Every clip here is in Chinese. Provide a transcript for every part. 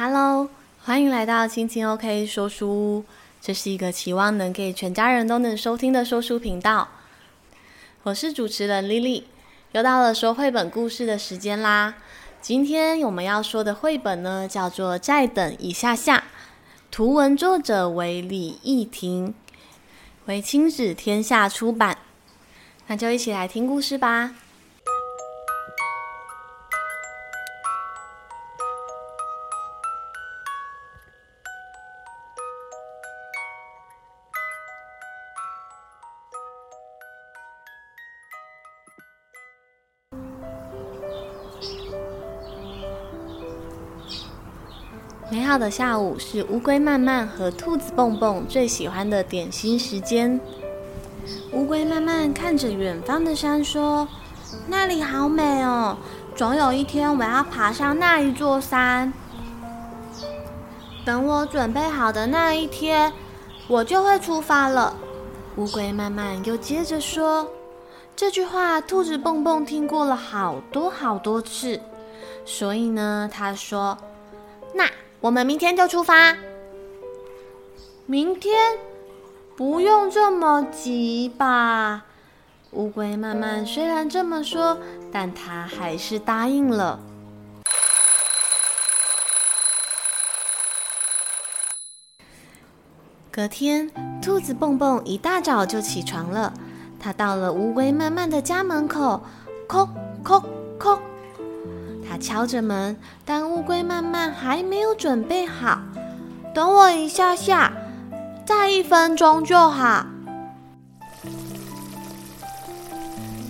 Hello，欢迎来到亲亲 OK 说书屋。这是一个期望能给全家人都能收听的说书频道。我是主持人 Lily，又到了说绘本故事的时间啦。今天我们要说的绘本呢，叫做《再等一下下》，图文作者为李益婷，为亲子天下出版。那就一起来听故事吧。美好的下午是乌龟慢慢和兔子蹦蹦最喜欢的点心时间。乌龟慢慢看着远方的山，说：“那里好美哦，总有一天我要爬上那一座山。等我准备好的那一天，我就会出发了。”乌龟慢慢又接着说：“这句话，兔子蹦蹦听过了好多好多次，所以呢，他说：‘那。’”我们明天就出发。明天不用这么急吧？乌龟慢慢虽然这么说，但它还是答应了。隔天，兔子蹦蹦一大早就起床了。他到了乌龟慢慢的家门口，叩叩叩。敲着门，但乌龟慢慢还没有准备好。等我一下下，再一分钟就好。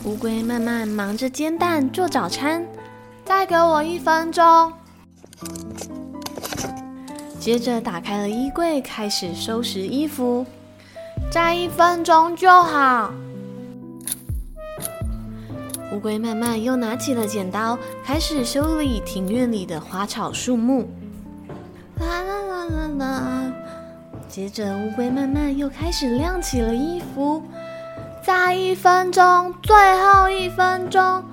乌龟慢慢忙着煎蛋做早餐，再给我一分钟。接着打开了衣柜，开始收拾衣服，再一分钟就好。乌龟慢慢又拿起了剪刀，开始修理庭院里的花草树木。啦啦啦啦啦！接着，乌龟慢慢又开始晾起了衣服。再一分钟，最后一分钟，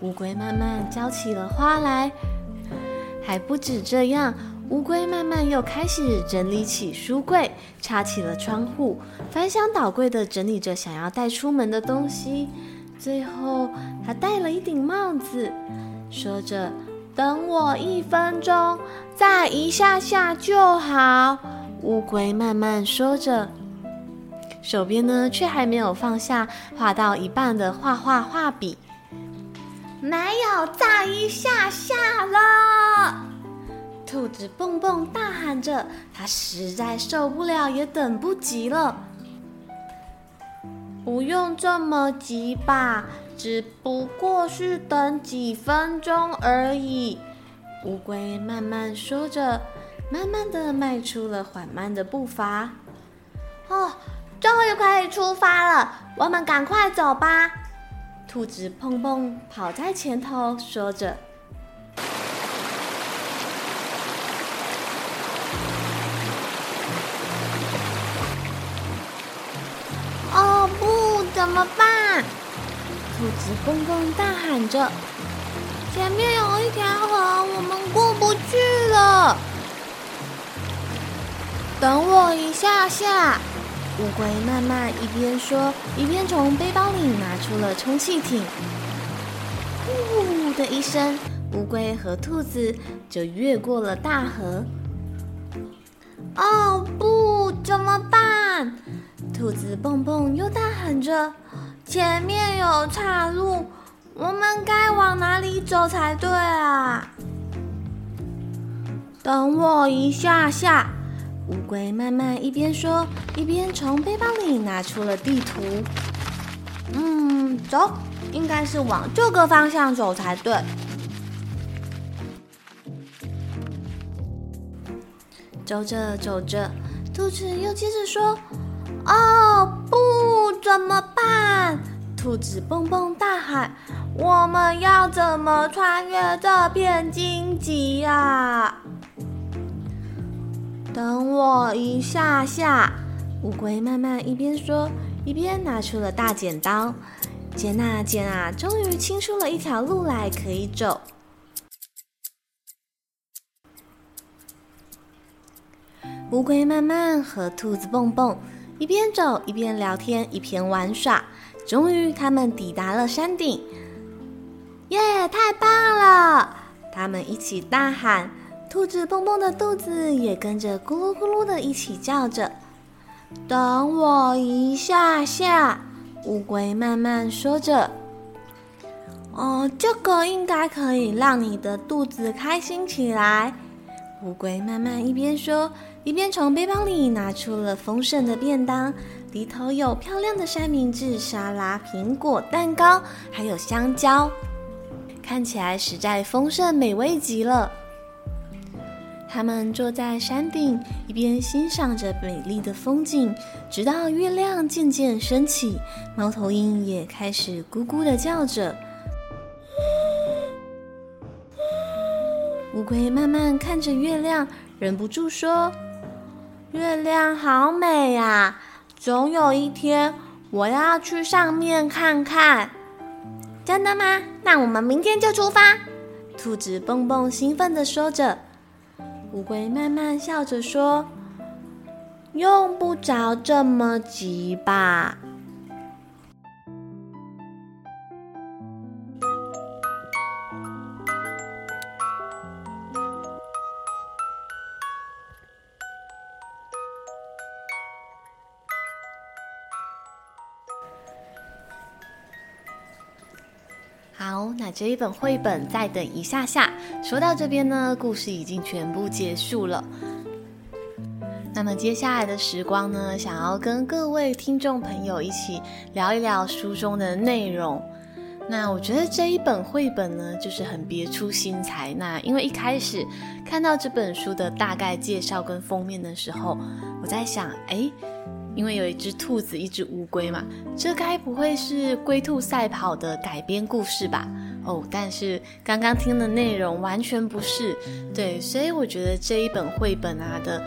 乌龟慢慢浇起了花来。还不止这样，乌龟慢慢又开始整理起书柜，擦起了窗户，翻箱倒柜地整理着想要带出门的东西。最后，他戴了一顶帽子，说着：“等我一分钟，再一下下就好。”乌龟慢慢说着，手边呢却还没有放下画到一半的画画画笔。没有再一下下了！兔子蹦蹦大喊着，他实在受不了，也等不及了。不用这么急吧，只不过是等几分钟而已。乌龟慢慢说着，慢慢的迈出了缓慢的步伐。哦，终于可以出发了，我们赶快走吧。兔子蹦蹦跑在前头，说着。怎么办？兔子蹦蹦大喊着：“前面有一条河，我们过不去了。”等我一下下。乌龟慢慢一边说，一边从背包里拿出了充气艇。呼的一声，乌龟和兔子就越过了大河。哦不，怎么办？兔子蹦蹦又大喊着：“前面有岔路，我们该往哪里走才对啊？”等我一下下，乌龟慢慢一边说，一边从背包里拿出了地图。嗯，走，应该是往这个方向走才对。走着走着，兔子又接着说。哦不，怎么办？兔子蹦蹦大喊：“我们要怎么穿越这片荆棘呀？”等我一下下，乌龟慢慢一边说，一边拿出了大剪刀，剪啊剪啊，终于清出了一条路来可以走。乌龟慢慢和兔子蹦蹦一边走一边聊天，一边玩耍。终于，他们抵达了山顶。耶，太棒了！他们一起大喊。兔子蹦蹦的肚子也跟着咕噜咕噜的一起叫着。等我一下下，乌龟慢慢说着。哦，这个应该可以让你的肚子开心起来。乌龟慢慢一边说，一边从背包里拿出了丰盛的便当，里头有漂亮的三明治、沙拉、苹果、蛋糕，还有香蕉，看起来实在丰盛美味极了。他们坐在山顶，一边欣赏着美丽的风景，直到月亮渐渐升起，猫头鹰也开始咕咕的叫着。乌龟慢慢看着月亮，忍不住说：“月亮好美呀，总有一天我要去上面看看。”真的吗？那我们明天就出发。兔子蹦蹦兴奋地说着。乌龟慢慢笑着说：“用不着这么急吧。”这一本绘本再等一下下。说到这边呢，故事已经全部结束了。那么接下来的时光呢，想要跟各位听众朋友一起聊一聊书中的内容。那我觉得这一本绘本呢，就是很别出心裁。那因为一开始看到这本书的大概介绍跟封面的时候，我在想，哎。因为有一只兔子，一只乌龟嘛，这该不会是龟兔赛跑的改编故事吧？哦，但是刚刚听的内容完全不是，对，所以我觉得这一本绘本啊的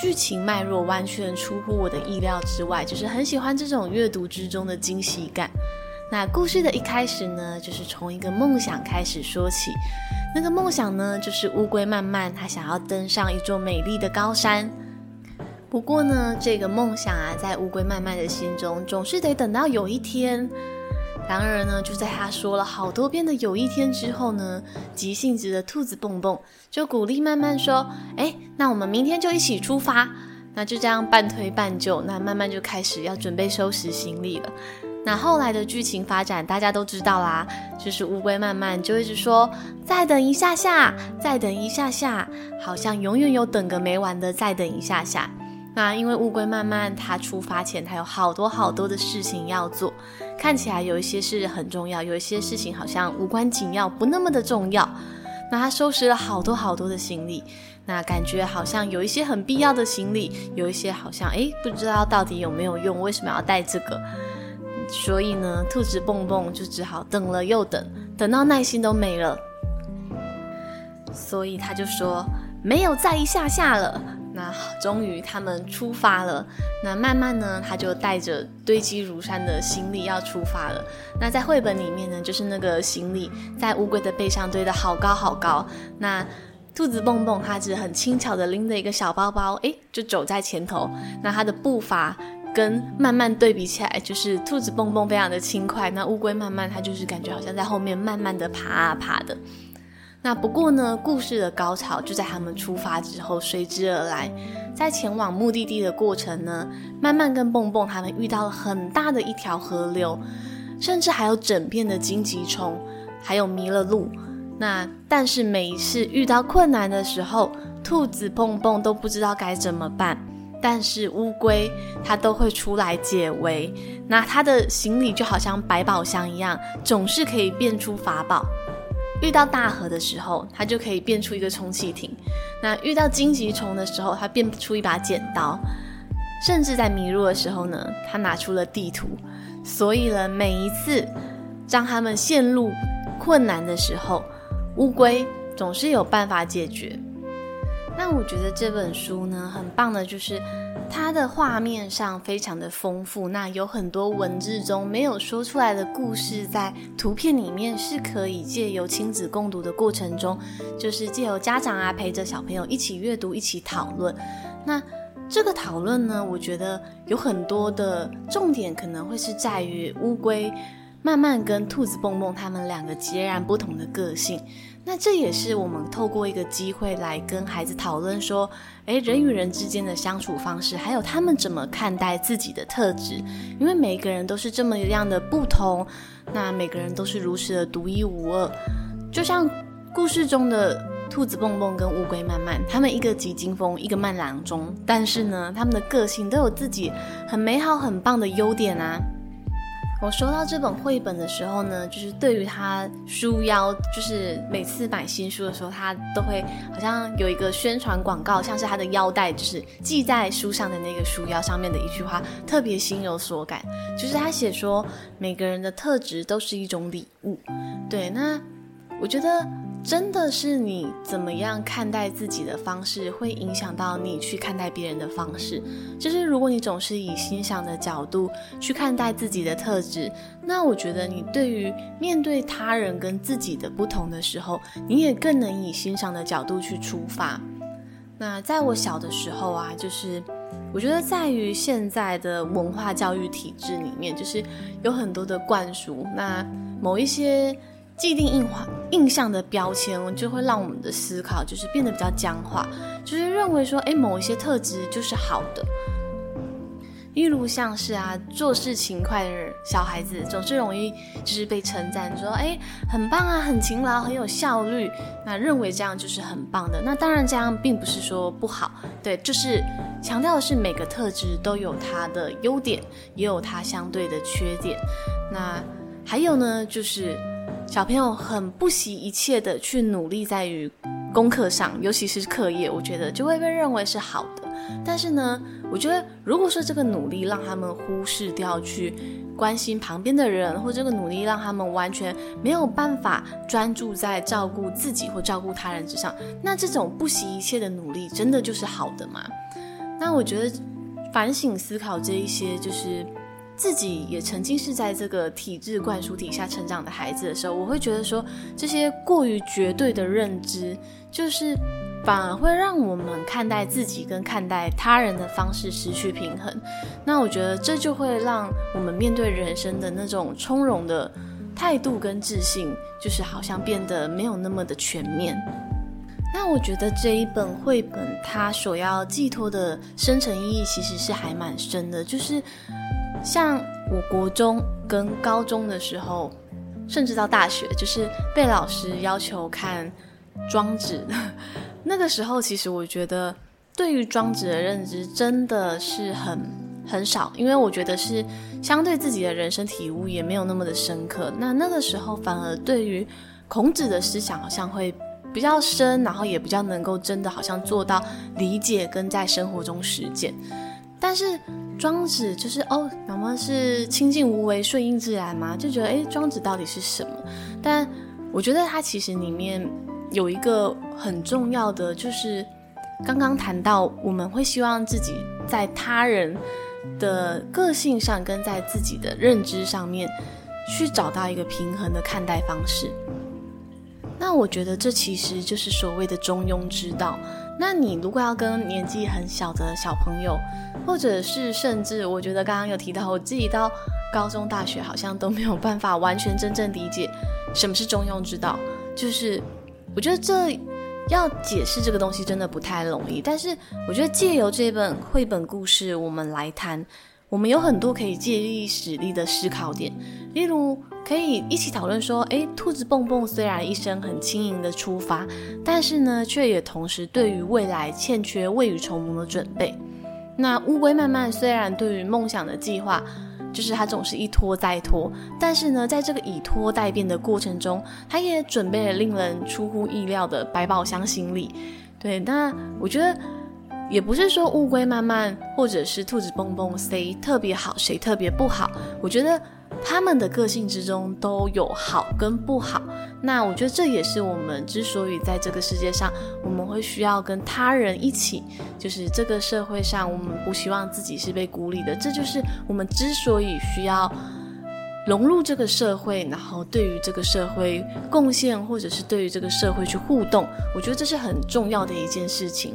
剧情脉络完全出乎我的意料之外，就是很喜欢这种阅读之中的惊喜感。那故事的一开始呢，就是从一个梦想开始说起，那个梦想呢，就是乌龟慢慢它想要登上一座美丽的高山。不过呢，这个梦想啊，在乌龟慢慢的心中，总是得等到有一天。然而呢，就在他说了好多遍的有一天之后呢，急性子的兔子蹦蹦就鼓励慢慢说：“哎，那我们明天就一起出发。”那就这样半推半就，那慢慢就开始要准备收拾行李了。那后来的剧情发展大家都知道啦，就是乌龟慢慢就一直说：“再等一下下，再等一下下，好像永远有等个没完的再等一下下。”那因为乌龟慢慢，它出发前，它有好多好多的事情要做，看起来有一些事很重要，有一些事情好像无关紧要，不那么的重要。那他收拾了好多好多的行李，那感觉好像有一些很必要的行李，有一些好像诶，不知道到底有没有用，为什么要带这个？所以呢，兔子蹦蹦就只好等了又等，等到耐心都没了，所以他就说没有再一下下了。那终于他们出发了。那慢慢呢，他就带着堆积如山的行李要出发了。那在绘本里面呢，就是那个行李在乌龟的背上堆得好高好高。那兔子蹦蹦它只很轻巧的拎着一个小包包，诶，就走在前头。那它的步伐跟慢慢对比起来，就是兔子蹦蹦非常的轻快。那乌龟慢慢它就是感觉好像在后面慢慢的爬啊爬的。那不过呢，故事的高潮就在他们出发之后随之而来。在前往目的地的过程呢，慢慢跟蹦蹦他们遇到了很大的一条河流，甚至还有整片的荆棘丛，还有迷了路。那但是每一次遇到困难的时候，兔子蹦蹦都不知道该怎么办，但是乌龟它都会出来解围。那它的行李就好像百宝箱一样，总是可以变出法宝。遇到大河的时候，它就可以变出一个充气艇；那遇到荆棘丛的时候，它变出一把剪刀；甚至在迷路的时候呢，它拿出了地图。所以呢，每一次当他们陷入困难的时候，乌龟总是有办法解决。那我觉得这本书呢，很棒的就是。它的画面上非常的丰富，那有很多文字中没有说出来的故事，在图片里面是可以借由亲子共读的过程中，就是借由家长啊陪着小朋友一起阅读、一起讨论。那这个讨论呢，我觉得有很多的重点可能会是在于乌龟慢慢跟兔子蹦蹦他们两个截然不同的个性。那这也是我们透过一个机会来跟孩子讨论说，诶，人与人之间的相处方式，还有他们怎么看待自己的特质，因为每个人都是这么样的不同，那每个人都是如此的独一无二。就像故事中的兔子蹦蹦跟乌龟慢慢，他们一个急惊风，一个慢郎中，但是呢，他们的个性都有自己很美好、很棒的优点啊。我收到这本绘本的时候呢，就是对于他书腰，就是每次买新书的时候，他都会好像有一个宣传广告，像是他的腰带，就是系在书上的那个书腰上面的一句话，特别心有所感。就是他写说，每个人的特质都是一种礼物。对，那我觉得。真的是你怎么样看待自己的方式，会影响到你去看待别人的方式。就是如果你总是以欣赏的角度去看待自己的特质，那我觉得你对于面对他人跟自己的不同的时候，你也更能以欣赏的角度去出发。那在我小的时候啊，就是我觉得在于现在的文化教育体制里面，就是有很多的灌输，那某一些。既定印化印象的标签，就会让我们的思考就是变得比较僵化，就是认为说，诶，某一些特质就是好的。例如像是啊，做事勤快的小孩子总是容易就是被称赞说，诶，很棒啊，很勤劳，很有效率。那认为这样就是很棒的。那当然这样并不是说不好，对，就是强调的是每个特质都有它的优点，也有它相对的缺点。那还有呢，就是。小朋友很不惜一切的去努力在于功课上，尤其是课业，我觉得就会被认为是好的。但是呢，我觉得如果说这个努力让他们忽视掉去关心旁边的人，或这个努力让他们完全没有办法专注在照顾自己或照顾他人之上，那这种不惜一切的努力真的就是好的吗？那我觉得反省思考这一些就是。自己也曾经是在这个体制灌输底下成长的孩子的时候，我会觉得说，这些过于绝对的认知，就是反而会让我们看待自己跟看待他人的方式失去平衡。那我觉得这就会让我们面对人生的那种从容的态度跟自信，就是好像变得没有那么的全面。那我觉得这一本绘本它所要寄托的深层意义，其实是还蛮深的，就是。像我国中跟高中的时候，甚至到大学，就是被老师要求看《庄子》。那个时候，其实我觉得对于庄子的认知真的是很很少，因为我觉得是相对自己的人生体悟也没有那么的深刻。那那个时候，反而对于孔子的思想好像会比较深，然后也比较能够真的好像做到理解跟在生活中实践。但是。庄子就是哦，那么是清静无为、顺应自然吗？就觉得诶，庄子到底是什么？但我觉得它其实里面有一个很重要的，就是刚刚谈到我们会希望自己在他人的个性上，跟在自己的认知上面去找到一个平衡的看待方式。那我觉得这其实就是所谓的中庸之道。那你如果要跟年纪很小的小朋友，或者是甚至我觉得刚刚有提到，我自己到高中、大学好像都没有办法完全真正理解什么是中庸之道。就是我觉得这要解释这个东西真的不太容易。但是我觉得借由这本绘本故事，我们来谈，我们有很多可以借力使力的思考点，例如。可以一起讨论说，诶，兔子蹦蹦虽然一生很轻盈的出发，但是呢，却也同时对于未来欠缺未雨绸缪的准备。那乌龟慢慢虽然对于梦想的计划，就是它总是一拖再拖，但是呢，在这个以拖待变的过程中，它也准备了令人出乎意料的百宝箱行李。对，那我觉得也不是说乌龟慢慢或者是兔子蹦蹦谁特别好，谁特别不好，我觉得。他们的个性之中都有好跟不好，那我觉得这也是我们之所以在这个世界上，我们会需要跟他人一起，就是这个社会上，我们不希望自己是被孤立的，这就是我们之所以需要融入这个社会，然后对于这个社会贡献，或者是对于这个社会去互动，我觉得这是很重要的一件事情。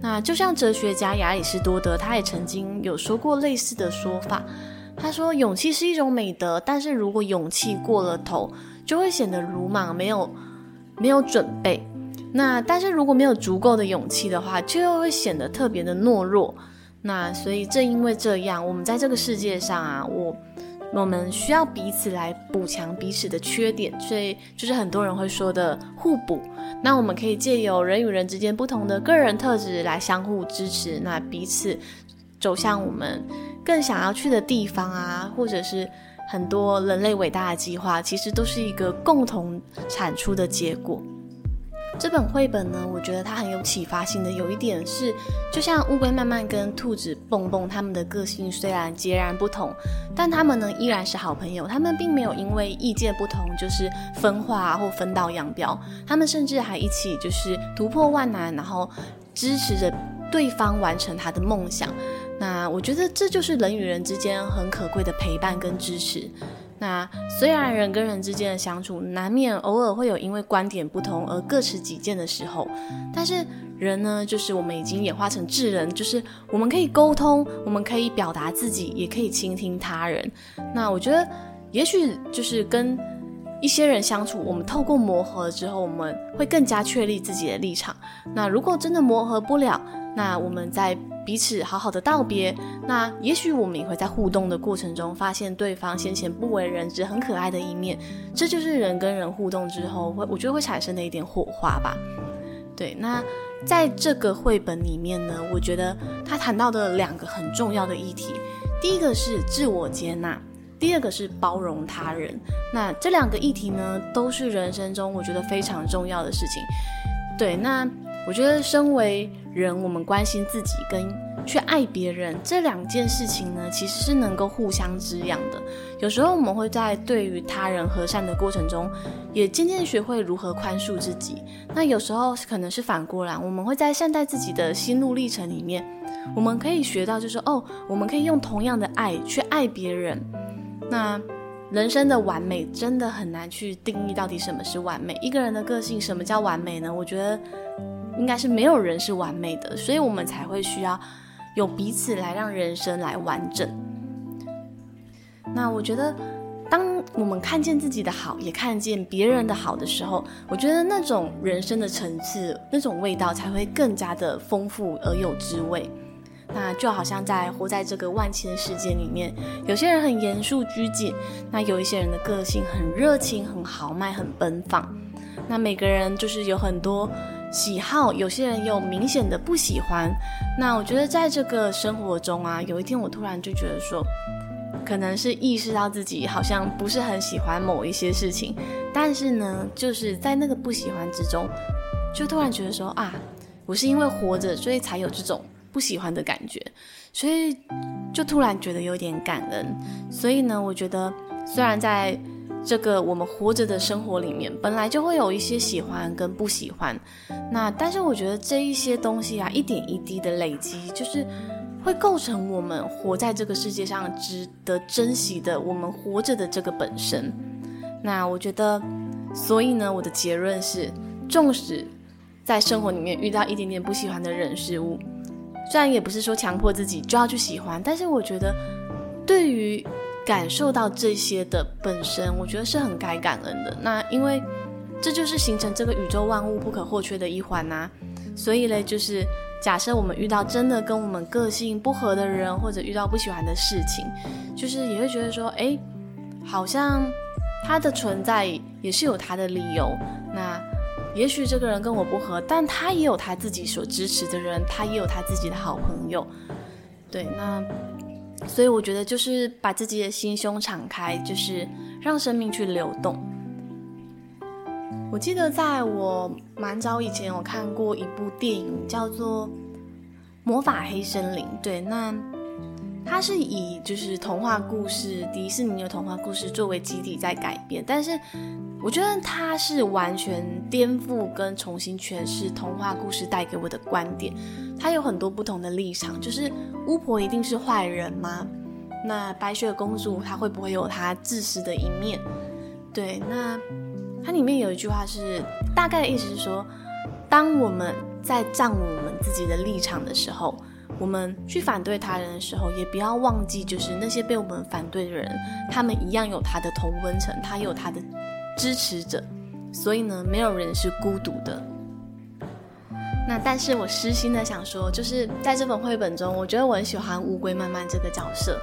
那就像哲学家亚里士多德，他也曾经有说过类似的说法。他说：“勇气是一种美德，但是如果勇气过了头，就会显得鲁莽，没有没有准备。那但是如果没有足够的勇气的话，就又会显得特别的懦弱。那所以正因为这样，我们在这个世界上啊，我我们需要彼此来补强彼此的缺点，所以就是很多人会说的互补。那我们可以借由人与人之间不同的个人特质来相互支持，那彼此走向我们。”更想要去的地方啊，或者是很多人类伟大的计划，其实都是一个共同产出的结果。这本绘本呢，我觉得它很有启发性的。有一点是，就像乌龟慢慢跟兔子蹦蹦，他们的个性虽然截然不同，但他们呢依然是好朋友。他们并没有因为意见不同就是分化或分道扬镳，他们甚至还一起就是突破万难，然后支持着对方完成他的梦想。那我觉得这就是人与人之间很可贵的陪伴跟支持。那虽然人跟人之间的相处难免偶尔会有因为观点不同而各持己见的时候，但是人呢，就是我们已经演化成智人，就是我们可以沟通，我们可以表达自己，也可以倾听他人。那我觉得，也许就是跟一些人相处，我们透过磨合之后，我们会更加确立自己的立场。那如果真的磨合不了，那我们在彼此好好的道别，那也许我们也会在互动的过程中发现对方先前不为人知、很可爱的一面，这就是人跟人互动之后会，我觉得会产生的一点火花吧。对，那在这个绘本里面呢，我觉得他谈到的两个很重要的议题，第一个是自我接纳，第二个是包容他人。那这两个议题呢，都是人生中我觉得非常重要的事情。对，那。我觉得，身为人，我们关心自己跟去爱别人这两件事情呢，其实是能够互相滋养的。有时候，我们会在对于他人和善的过程中，也渐渐学会如何宽恕自己。那有时候可能是反过来，我们会在善待自己的心路历程里面，我们可以学到，就是哦，我们可以用同样的爱去爱别人。那人生的完美真的很难去定义到底什么是完美。一个人的个性，什么叫完美呢？我觉得。应该是没有人是完美的，所以我们才会需要有彼此来让人生来完整。那我觉得，当我们看见自己的好，也看见别人的好的时候，我觉得那种人生的层次，那种味道才会更加的丰富而有滋味。那就好像在活在这个万千世界里面，有些人很严肃拘谨，那有一些人的个性很热情、很豪迈、很奔放。那每个人就是有很多。喜好，有些人有明显的不喜欢。那我觉得在这个生活中啊，有一天我突然就觉得说，可能是意识到自己好像不是很喜欢某一些事情，但是呢，就是在那个不喜欢之中，就突然觉得说啊，我是因为活着，所以才有这种不喜欢的感觉，所以就突然觉得有点感恩。所以呢，我觉得虽然在。这个我们活着的生活里面，本来就会有一些喜欢跟不喜欢，那但是我觉得这一些东西啊，一点一滴的累积，就是会构成我们活在这个世界上值得珍惜的，我们活着的这个本身。那我觉得，所以呢，我的结论是，纵使在生活里面遇到一点点不喜欢的人事物，虽然也不是说强迫自己就要去喜欢，但是我觉得对于。感受到这些的本身，我觉得是很该感恩的。那因为这就是形成这个宇宙万物不可或缺的一环呐。所以嘞，就是假设我们遇到真的跟我们个性不合的人，或者遇到不喜欢的事情，就是也会觉得说，哎，好像他的存在也是有他的理由。那也许这个人跟我不合，但他也有他自己所支持的人，他也有他自己的好朋友。对，那。所以我觉得就是把自己的心胸敞开，就是让生命去流动。我记得在我蛮早以前我看过一部电影，叫做《魔法黑森林》。对，那它是以就是童话故事，迪士尼的童话故事作为基底在改编，但是我觉得它是完全颠覆跟重新诠释童话故事带给我的观点。它有很多不同的立场，就是巫婆一定是坏人吗？那白雪公主她会不会有她自私的一面？对，那它里面有一句话是大概的意思是说，当我们在站我们自己的立场的时候，我们去反对他人的时候，也不要忘记，就是那些被我们反对的人，他们一样有他的同温层，他有他的支持者，所以呢，没有人是孤独的。那但是我私心的想说，就是在这本绘本中，我觉得我很喜欢乌龟慢慢这个角色。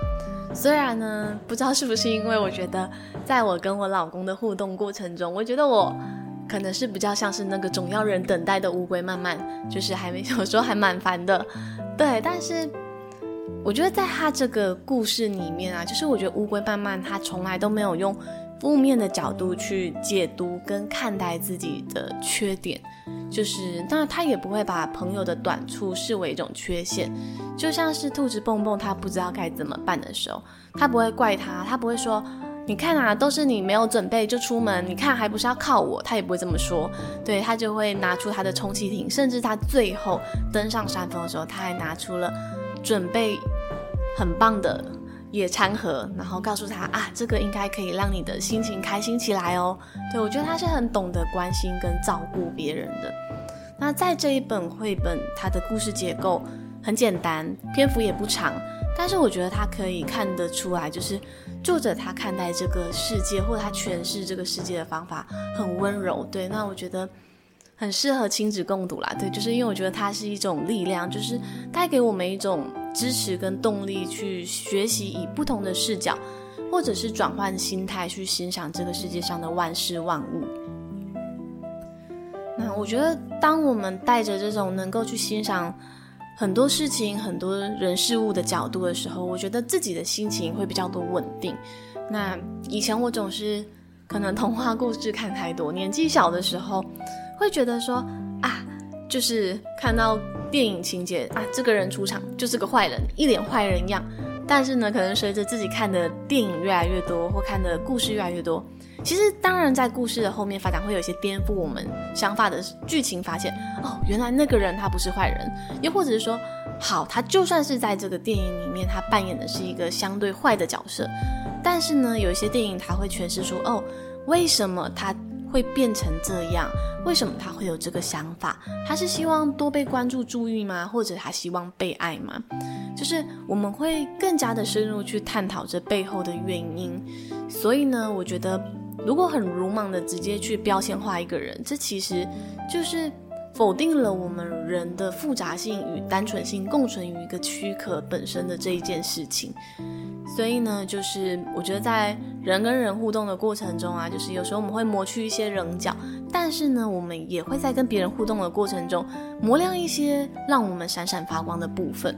虽然呢，不知道是不是因为我觉得，在我跟我老公的互动过程中，我觉得我可能是比较像是那个总要人等待的乌龟慢慢，就是还没有时候还蛮烦的。对，但是我觉得在他这个故事里面啊，就是我觉得乌龟慢慢他从来都没有用负面的角度去解读跟看待自己的缺点。就是，当然他也不会把朋友的短处视为一种缺陷，就像是兔子蹦蹦，他不知道该怎么办的时候，他不会怪他，他不会说，你看啊，都是你没有准备就出门，你看还不是要靠我，他也不会这么说，对，他就会拿出他的充气艇，甚至他最后登上山峰的时候，他还拿出了准备很棒的。野餐盒，然后告诉他啊，这个应该可以让你的心情开心起来哦。对，我觉得他是很懂得关心跟照顾别人的。那在这一本绘本，它的故事结构很简单，篇幅也不长，但是我觉得他可以看得出来，就是作者他看待这个世界或者他诠释这个世界的方法很温柔。对，那我觉得。很适合亲子共读啦，对，就是因为我觉得它是一种力量，就是带给我们一种支持跟动力，去学习以不同的视角，或者是转换心态去欣赏这个世界上的万事万物。那我觉得，当我们带着这种能够去欣赏很多事情、很多人事物的角度的时候，我觉得自己的心情会比较多稳定。那以前我总是可能童话故事看太多，年纪小的时候。会觉得说啊，就是看到电影情节啊，这个人出场就是个坏人，一脸坏人样。但是呢，可能随着自己看的电影越来越多，或看的故事越来越多，其实当然在故事的后面发展会有一些颠覆我们想法的剧情，发现哦，原来那个人他不是坏人，又或者是说，好，他就算是在这个电影里面，他扮演的是一个相对坏的角色，但是呢，有一些电影他会诠释说，哦，为什么他会变成这样？为什么他会有这个想法？他是希望多被关注、注意吗？或者他希望被爱吗？就是我们会更加的深入去探讨这背后的原因。所以呢，我觉得如果很鲁莽的直接去标签化一个人，这其实就是否定了我们人的复杂性与单纯性共存于一个躯壳本身的这一件事情。所以呢，就是我觉得在人跟人互动的过程中啊，就是有时候我们会磨去一些棱角，但是呢，我们也会在跟别人互动的过程中磨亮一些让我们闪闪发光的部分。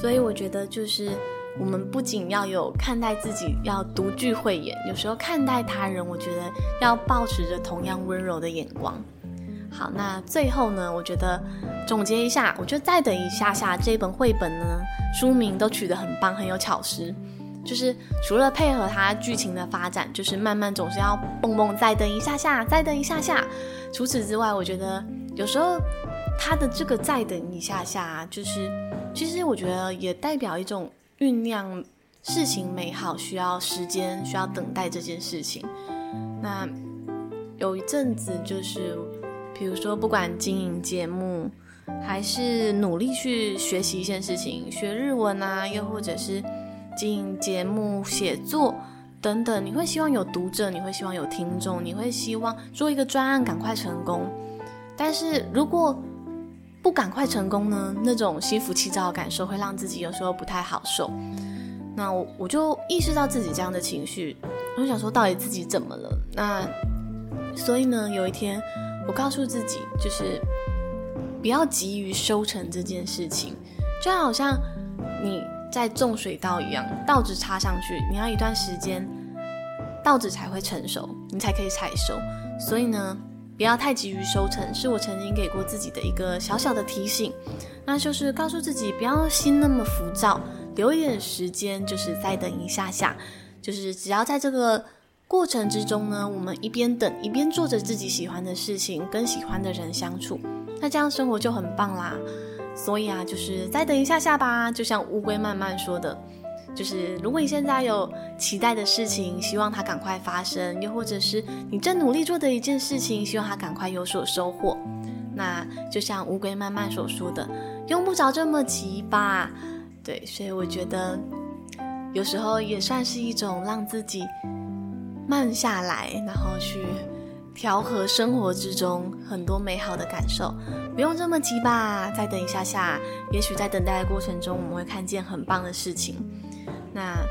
所以我觉得，就是我们不仅要有看待自己要独具慧眼，有时候看待他人，我觉得要保持着同样温柔的眼光。好，那最后呢，我觉得总结一下，我觉得再等一下下这本绘本呢，书名都取得很棒，很有巧思。就是除了配合它剧情的发展，就是慢慢总是要蹦蹦，再等一下下，再等一下下。除此之外，我觉得有时候它的这个再等一下下，就是其实我觉得也代表一种酝酿事情美好需要时间，需要等待这件事情。那有一阵子就是。比如说，不管经营节目，还是努力去学习一件事情，学日文啊，又或者是经营节目、写作等等，你会希望有读者，你会希望有听众，你会希望做一个专案赶快成功。但是如果不赶快成功呢？那种心浮气躁的感受会让自己有时候不太好受。那我我就意识到自己这样的情绪，我想说，到底自己怎么了？那所以呢，有一天。我告诉自己，就是不要急于收成这件事情，就好像你在种水稻一样，稻子插上去，你要一段时间，稻子才会成熟，你才可以采收。所以呢，不要太急于收成，是我曾经给过自己的一个小小的提醒。那就是告诉自己，不要心那么浮躁，留一点时间，就是再等一下下，就是只要在这个。过程之中呢，我们一边等一边做着自己喜欢的事情，跟喜欢的人相处，那这样生活就很棒啦。所以啊，就是再等一下下吧。就像乌龟慢慢说的，就是如果你现在有期待的事情，希望它赶快发生；又或者是你正努力做的一件事情，希望它赶快有所收获，那就像乌龟慢慢所说的，用不着这么急吧。对，所以我觉得有时候也算是一种让自己慢下来，然后去调和生活之中很多美好的感受。不用这么急吧，再等一下下，也许在等待的过程中，我们会看见很棒的事情。那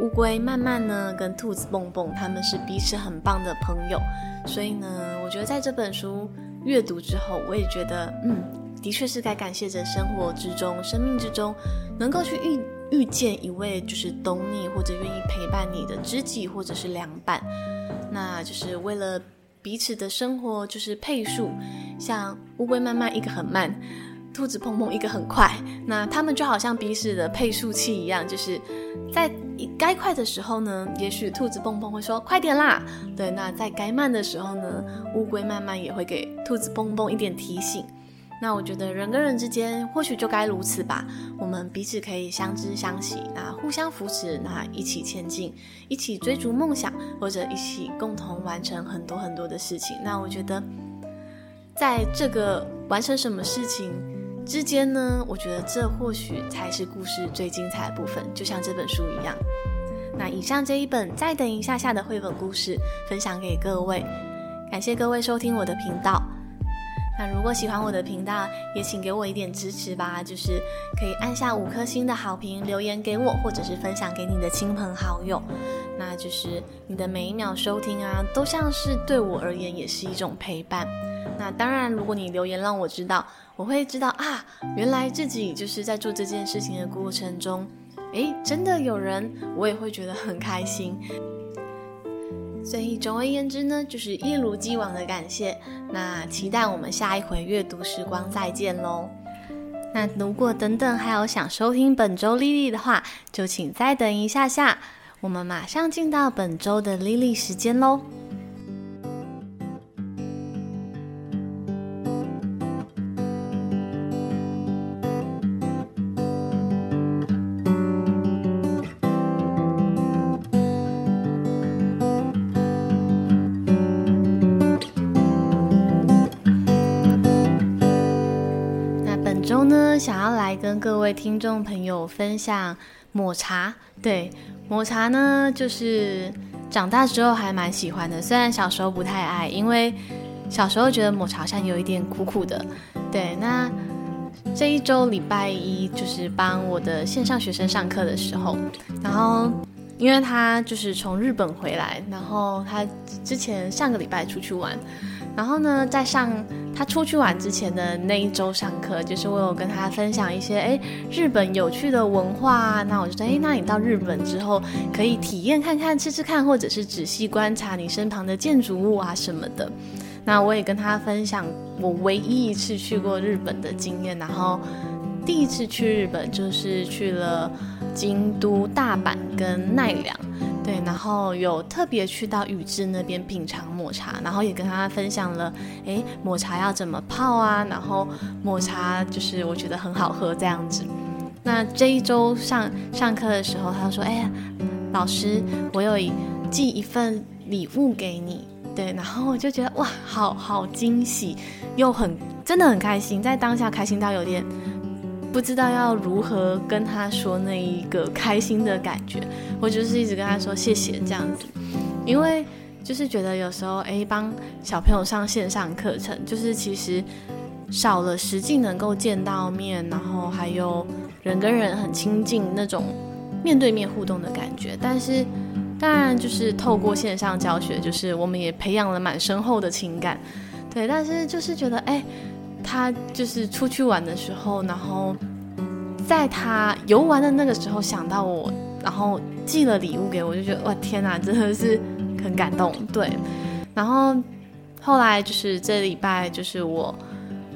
乌龟慢慢呢，跟兔子蹦蹦，他们是彼此很棒的朋友，所以呢，我觉得在这本书阅读之后，我也觉得，嗯，的确是该感谢着生活之中、生命之中，能够去遇遇见一位就是懂你或者愿意陪伴你的知己或者是良伴，那就是为了彼此的生活就是配速，像乌龟慢慢一个很慢。兔子碰碰一个很快，那他们就好像彼此的配速器一样，就是在该快的时候呢，也许兔子蹦蹦会说快点啦，对，那在该慢的时候呢，乌龟慢慢也会给兔子蹦蹦一点提醒。那我觉得人跟人之间或许就该如此吧，我们彼此可以相知相惜，那互相扶持，那一起前进，一起追逐梦想，或者一起共同完成很多很多的事情。那我觉得，在这个完成什么事情之间呢，我觉得这或许才是故事最精彩的部分，就像这本书一样。那以上这一本再等一下下的绘本故事分享给各位，感谢各位收听我的频道。那如果喜欢我的频道，也请给我一点支持吧，就是可以按下五颗星的好评，留言给我，或者是分享给你的亲朋好友。那就是你的每一秒收听啊，都像是对我而言也是一种陪伴。那当然，如果你留言让我知道，我会知道啊，原来自己就是在做这件事情的过程中，诶，真的有人，我也会觉得很开心。所以总而言之呢，就是一如既往的感谢。那期待我们下一回阅读时光再见喽。那如果等等还有想收听本周莉莉的话，就请再等一下下，我们马上进到本周的莉莉时间喽。跟各位听众朋友分享抹茶，对，抹茶呢，就是长大之后还蛮喜欢的，虽然小时候不太爱，因为小时候觉得抹茶像有一点苦苦的。对，那这一周礼拜一就是帮我的线上学生上课的时候，然后因为他就是从日本回来，然后他之前上个礼拜出去玩。然后呢，在上他出去玩之前的那一周上课，就是我有跟他分享一些诶日本有趣的文化。那我就说，诶，那你到日本之后可以体验看看、吃吃看，或者是仔细观察你身旁的建筑物啊什么的。那我也跟他分享我唯一一次去过日本的经验。然后第一次去日本就是去了京都、大阪跟奈良。对，然后有特别去到宇治那边品尝抹茶，然后也跟他分享了，诶，抹茶要怎么泡啊？然后抹茶就是我觉得很好喝这样子。那这一周上上课的时候，他说，哎呀，老师，我有寄一份礼物给你。对，然后我就觉得哇，好好惊喜，又很真的很开心，在当下开心到有点。不知道要如何跟他说那一个开心的感觉，我就是一直跟他说谢谢这样子，因为就是觉得有时候诶，帮小朋友上线上课程，就是其实少了实际能够见到面，然后还有人跟人很亲近那种面对面互动的感觉。但是当然就是透过线上教学，就是我们也培养了蛮深厚的情感，对。但是就是觉得诶。他就是出去玩的时候，然后在他游玩的那个时候想到我，然后寄了礼物给我，就觉得哇天哪，真的是很感动。对，然后后来就是这礼拜，就是我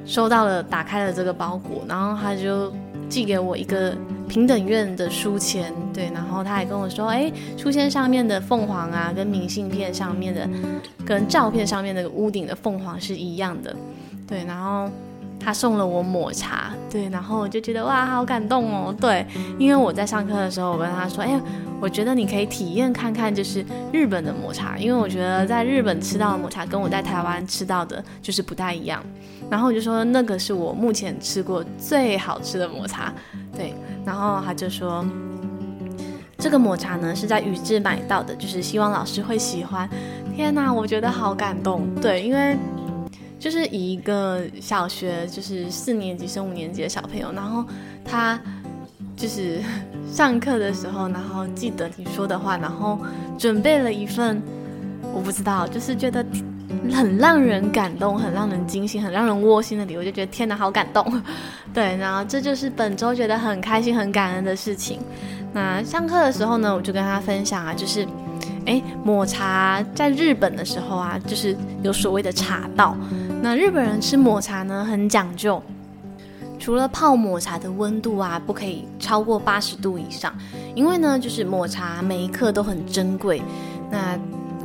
收到了，打开了这个包裹，然后他就寄给我一个平等院的书签，对，然后他还跟我说，哎，书签上面的凤凰啊，跟明信片上面的，跟照片上面那个屋顶的凤凰是一样的。对，然后他送了我抹茶，对，然后我就觉得哇，好感动哦，对，因为我在上课的时候，我跟他说，哎，我觉得你可以体验看看，就是日本的抹茶，因为我觉得在日本吃到的抹茶跟我在台湾吃到的就是不太一样，然后我就说那个是我目前吃过最好吃的抹茶，对，然后他就说，这个抹茶呢是在宇治买到的，就是希望老师会喜欢，天哪，我觉得好感动，对，因为。就是以一个小学就是四年级升五年级的小朋友，然后他就是 上课的时候，然后记得你说的话，然后准备了一份，我不知道，就是觉得很让人感动、很让人惊喜、很让人窝心的礼物，就觉得天哪，好感动。对，然后这就是本周觉得很开心、很感恩的事情。那上课的时候呢，我就跟他分享啊，就是。诶，抹茶在日本的时候啊，就是有所谓的茶道。那日本人吃抹茶呢，很讲究，除了泡抹茶的温度啊，不可以超过八十度以上，因为呢，就是抹茶每一克都很珍贵。那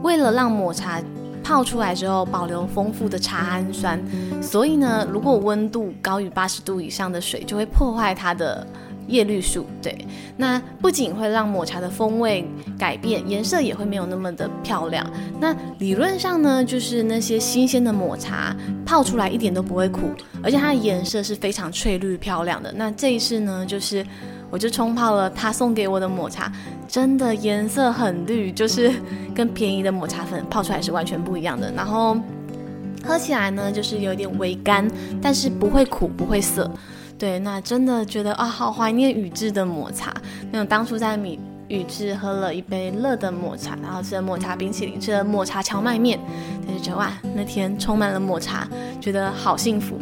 为了让抹茶泡出来之后保留丰富的茶氨酸，所以呢，如果温度高于八十度以上的水，就会破坏它的。叶绿素，对，那不仅会让抹茶的风味改变，颜色也会没有那么的漂亮。那理论上呢，就是那些新鲜的抹茶泡出来一点都不会苦，而且它的颜色是非常翠绿漂亮的。那这一次呢，就是我就冲泡了他送给我的抹茶，真的颜色很绿，就是跟便宜的抹茶粉泡出来是完全不一样的。然后喝起来呢，就是有点微干，但是不会苦，不会涩。对，那真的觉得啊，好怀念宇治的抹茶。那种当初在米宇治喝了一杯热的抹茶，然后吃了抹茶冰淇淋，吃了抹茶荞麦面，就觉得哇，那天充满了抹茶，觉得好幸福。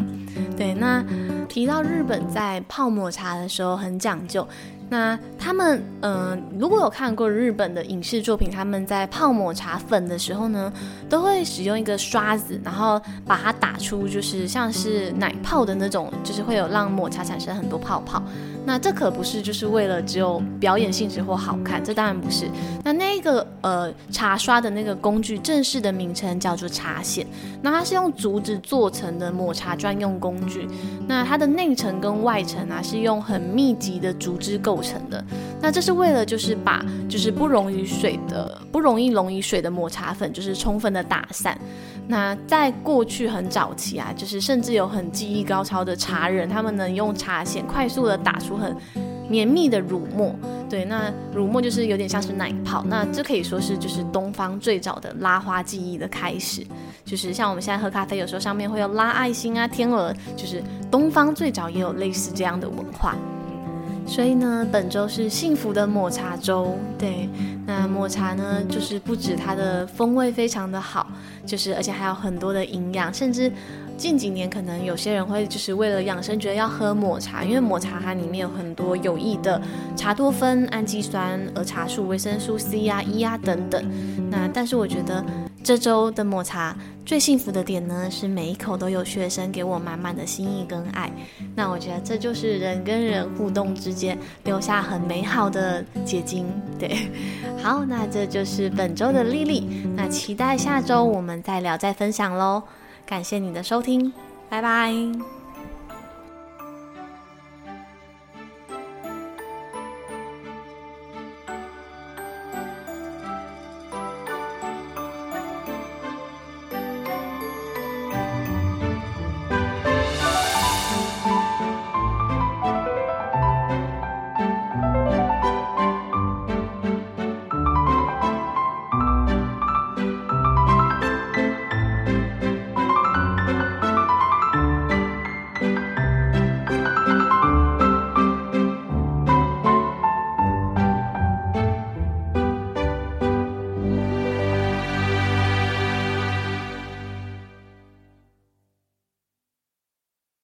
对，那提到日本在泡抹茶的时候很讲究。那他们嗯、呃，如果有看过日本的影视作品，他们在泡抹茶粉的时候呢，都会使用一个刷子，然后把它打出就是像是奶泡的那种，就是会有让抹茶产生很多泡泡。那这可不是就是为了只有表演性质或好看，这当然不是。那那个呃茶刷的那个工具，正式的名称叫做茶筅。那它是用竹子做成的抹茶专用工具。那它的内层跟外层啊是用很密集的竹枝构成的。那这是为了就是把就是不溶于水的不容易溶于水的抹茶粉，就是充分的打散。那在过去很早期啊，就是甚至有很技艺高超的茶人，他们能用茶筅快速的打出很绵密的乳沫。对，那乳沫就是有点像是奶泡。那这可以说是就是东方最早的拉花技艺的开始。就是像我们现在喝咖啡，有时候上面会有拉爱心啊、天鹅，就是东方最早也有类似这样的文化。所以呢，本周是幸福的抹茶周。对，那抹茶呢，就是不止它的风味非常的好，就是而且还有很多的营养，甚至近几年可能有些人会就是为了养生，觉得要喝抹茶，因为抹茶它里面有很多有益的茶多酚、氨基酸、儿茶素、维生素 C 啊、E 啊等等。那但是我觉得。这周的抹茶最幸福的点呢，是每一口都有学生给我满满的心意跟爱。那我觉得这就是人跟人互动之间留下很美好的结晶。对，好，那这就是本周的丽丽。那期待下周我们再聊再分享喽。感谢你的收听，拜拜。